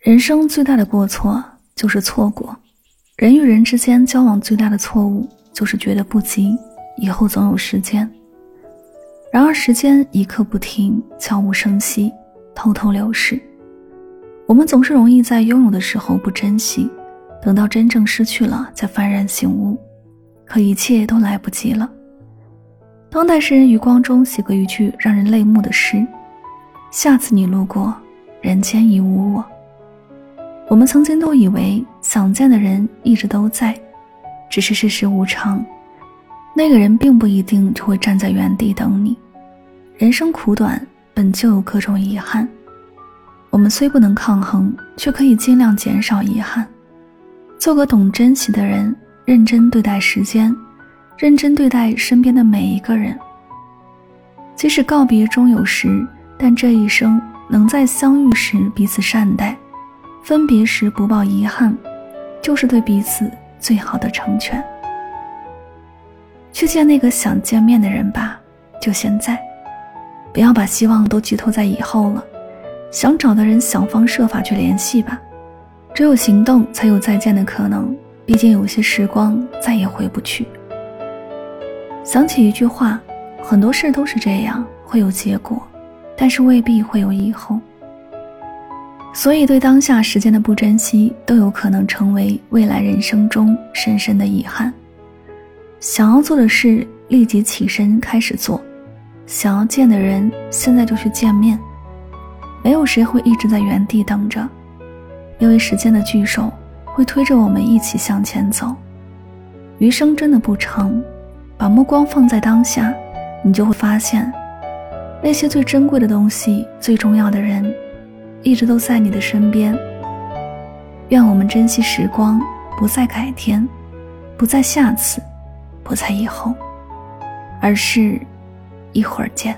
人生最大的过错就是错过，人与人之间交往最大的错误就是觉得不急，以后总有时间。然而时间一刻不停，悄无声息，偷偷流逝。我们总是容易在拥有的时候不珍惜，等到真正失去了才幡然醒悟，可一切都来不及了。当代诗人余光中写过一句让人泪目的诗：“下次你路过，人间已无我。”我们曾经都以为想见的人一直都在，只是世事无常，那个人并不一定就会站在原地等你。人生苦短，本就有各种遗憾，我们虽不能抗衡，却可以尽量减少遗憾，做个懂珍惜的人，认真对待时间，认真对待身边的每一个人。即使告别终有时，但这一生能在相遇时彼此善待。分别时不抱遗憾，就是对彼此最好的成全。去见那个想见面的人吧，就现在，不要把希望都寄托在以后了。想找的人，想方设法去联系吧。只有行动，才有再见的可能。毕竟有些时光再也回不去。想起一句话，很多事都是这样，会有结果，但是未必会有以后。所以，对当下时间的不珍惜，都有可能成为未来人生中深深的遗憾。想要做的事，立即起身开始做；想要见的人，现在就去见面。没有谁会一直在原地等着，因为时间的巨手会推着我们一起向前走。余生真的不长，把目光放在当下，你就会发现，那些最珍贵的东西，最重要的人。一直都在你的身边。愿我们珍惜时光，不再改天，不再下次，不再以后，而是一会儿见。